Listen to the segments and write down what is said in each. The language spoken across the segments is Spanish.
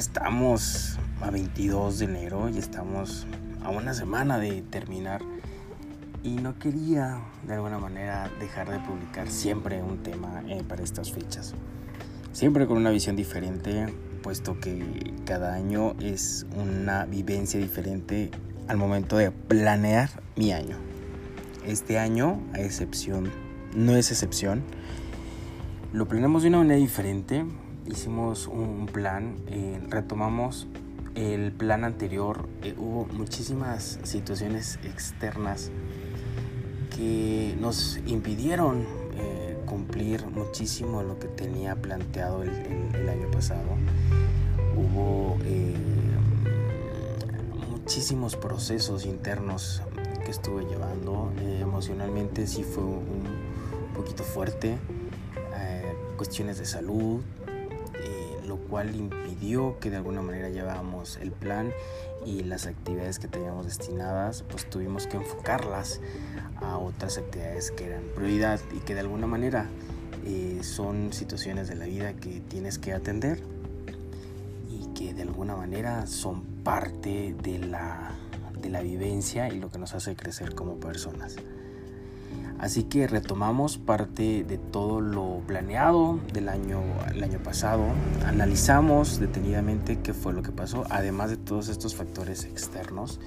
estamos a 22 de enero y estamos a una semana de terminar y no quería de alguna manera dejar de publicar siempre un tema eh, para estas fechas. Siempre con una visión diferente, puesto que cada año es una vivencia diferente al momento de planear mi año. Este año, a excepción, no es excepción, lo planeamos de una manera diferente. Hicimos un plan, eh, retomamos el plan anterior. Eh, hubo muchísimas situaciones externas que nos impidieron eh, cumplir muchísimo lo que tenía planteado el, año pasado. Hubo muchísimos procesos internos que estuve llevando. emocionalmente sí fue un poquito fuerte cuestiones de salud, lo cual impidió que de alguna manera lleváramos el plan y las actividades que teníamos destinadas, pues tuvimos que enfocarlas a otras actividades que eran prioridad y que de alguna manera eh, son situaciones de la vida que tienes que atender y que de alguna manera son parte de la, de la vivencia y lo que nos hace crecer como personas. Así que retomamos parte de todo lo planeado del año, el año pasado, analizamos detenidamente qué fue lo que pasó, además de todos estos factores externos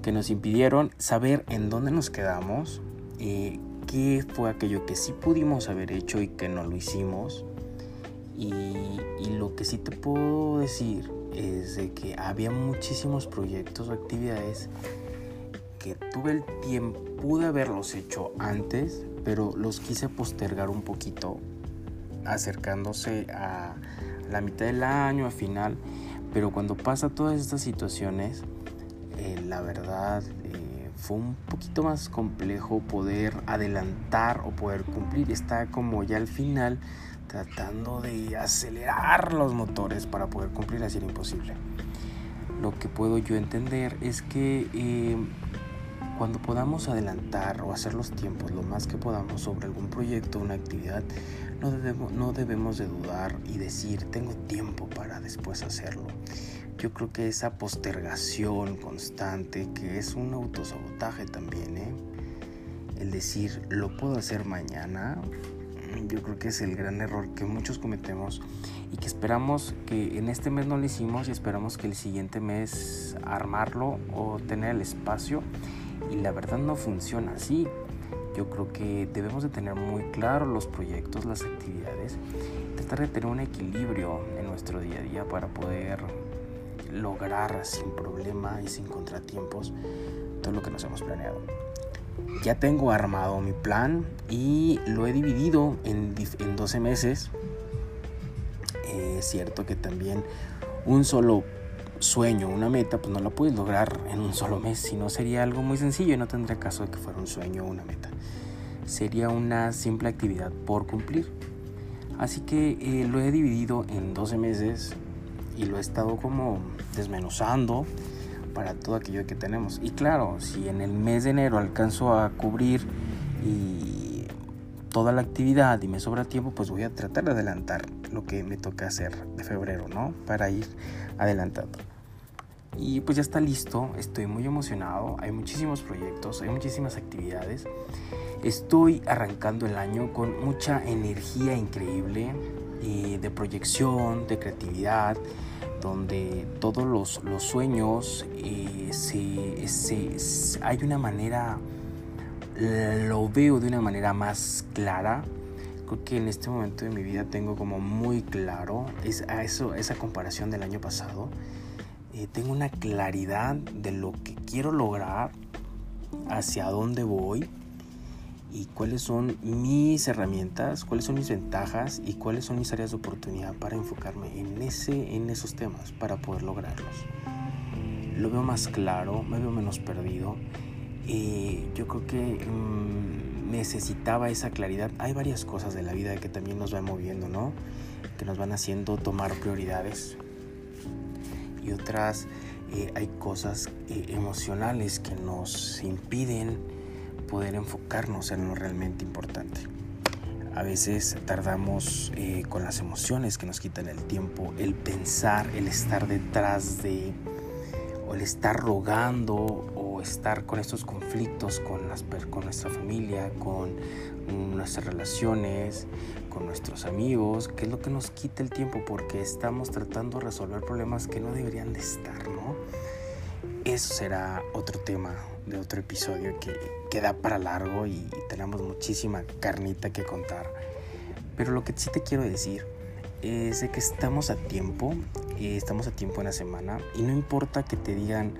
que nos impidieron saber en dónde nos quedamos, eh, qué fue aquello que sí pudimos haber hecho y que no lo hicimos. Y, y lo que sí te puedo decir es de que había muchísimos proyectos o actividades que tuve el tiempo, pude haberlos hecho antes, pero los quise postergar un poquito, acercándose a la mitad del año, a final. Pero cuando pasa todas estas situaciones, eh, la verdad eh, fue un poquito más complejo poder adelantar o poder cumplir. Está como ya al final tratando de acelerar los motores para poder cumplir, así era imposible. Lo que puedo yo entender es que eh, cuando podamos adelantar o hacer los tiempos lo más que podamos sobre algún proyecto o una actividad, no debemos, no debemos de dudar y decir, tengo tiempo para después hacerlo. Yo creo que esa postergación constante, que es un autosabotaje también, ¿eh? el decir, lo puedo hacer mañana, yo creo que es el gran error que muchos cometemos y que esperamos que en este mes no lo hicimos y esperamos que el siguiente mes armarlo o tener el espacio y la verdad no funciona así. Yo creo que debemos de tener muy claro los proyectos, las actividades, tratar de tener un equilibrio en nuestro día a día para poder lograr sin problema y sin contratiempos todo lo que nos hemos planeado. Ya tengo armado mi plan y lo he dividido en, en 12 meses. es cierto que también un solo sueño, una meta, pues no la puedes lograr en un solo mes, sino sería algo muy sencillo y no tendría caso de que fuera un sueño o una meta. Sería una simple actividad por cumplir. Así que eh, lo he dividido en 12 meses y lo he estado como desmenuzando para todo aquello que tenemos. Y claro, si en el mes de enero alcanzo a cubrir y toda la actividad y me sobra tiempo, pues voy a tratar de adelantar lo que me toca hacer de febrero, ¿no? Para ir adelantando. Y pues ya está listo, estoy muy emocionado, hay muchísimos proyectos, hay muchísimas actividades. Estoy arrancando el año con mucha energía increíble eh, de proyección, de creatividad, donde todos los, los sueños eh, se, se, hay una manera, lo veo de una manera más clara. Creo que en este momento de mi vida tengo como muy claro a eso, esa comparación del año pasado eh, tengo una claridad de lo que quiero lograr, hacia dónde voy y cuáles son mis herramientas, cuáles son mis ventajas y cuáles son mis áreas de oportunidad para enfocarme en, ese, en esos temas para poder lograrlos. Lo veo más claro, me veo menos perdido. y yo creo que mm, necesitaba esa claridad. Hay varias cosas de la vida que también nos van moviendo, ¿no? Que nos van haciendo tomar prioridades y otras eh, hay cosas eh, emocionales que nos impiden poder enfocarnos en lo realmente importante. A veces tardamos eh, con las emociones que nos quitan el tiempo, el pensar, el estar detrás de, o el estar rogando, o estar con estos conflictos con, las, con nuestra familia, con nuestras relaciones, con nuestros amigos, que es lo que nos quita el tiempo porque estamos tratando de resolver problemas que no deberían de estar, ¿no? Eso será otro tema de otro episodio que queda para largo y tenemos muchísima carnita que contar. Pero lo que sí te quiero decir es de que estamos a tiempo, eh, estamos a tiempo en la semana y no importa que te digan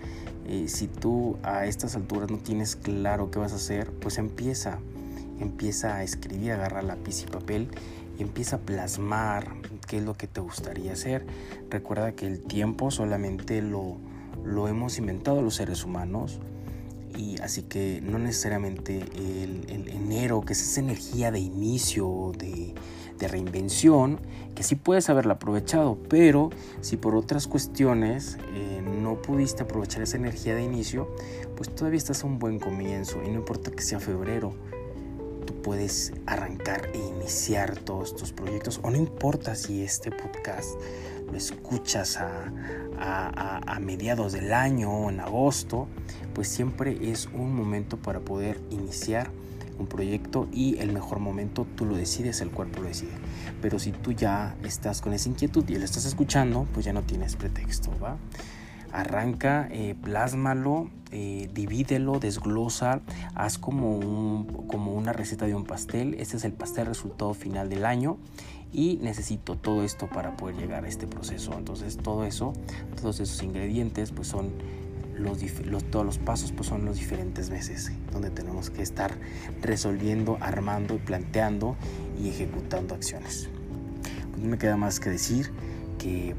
si tú a estas alturas no tienes claro qué vas a hacer, pues empieza empieza a escribir, agarra lápiz y papel y empieza a plasmar qué es lo que te gustaría hacer. Recuerda que el tiempo solamente lo, lo hemos inventado los seres humanos y así que no necesariamente el, enero, que es esa energía de inicio, de, de, reinvención, que sí puedes haberla aprovechado, pero si por otras cuestiones eh, no pudiste aprovechar esa energía de inicio, pues todavía estás a un buen comienzo y no importa que sea febrero, puedes arrancar e iniciar todos tus proyectos. O no importa si este podcast lo escuchas a, mediados del año o en agosto, pues siempre es un momento para poder iniciar un proyecto y el mejor momento tú lo decides, el cuerpo lo decide. Pero si tú ya estás con esa inquietud y lo estás escuchando, pues ya no tienes pretexto, ¿va? arranca, eh, plásmalo, eh, divídelo, desglosa, haz como, como una receta de un pastel. Este es el pastel resultado final del año y necesito todo esto para poder llegar a este proceso. Entonces todo eso, todos esos ingredientes, pues son los, todos los pasos, pues son los diferentes meses donde tenemos que estar resolviendo, armando, planteando y ejecutando acciones. Pues no me queda más que decir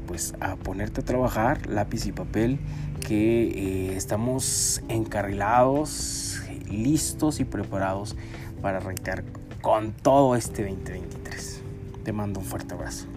pues a ponerte a trabajar, lápiz y papel, que eh, estamos encarrilados, listos y preparados para arrancar con todo este 2023. Te mando un fuerte abrazo.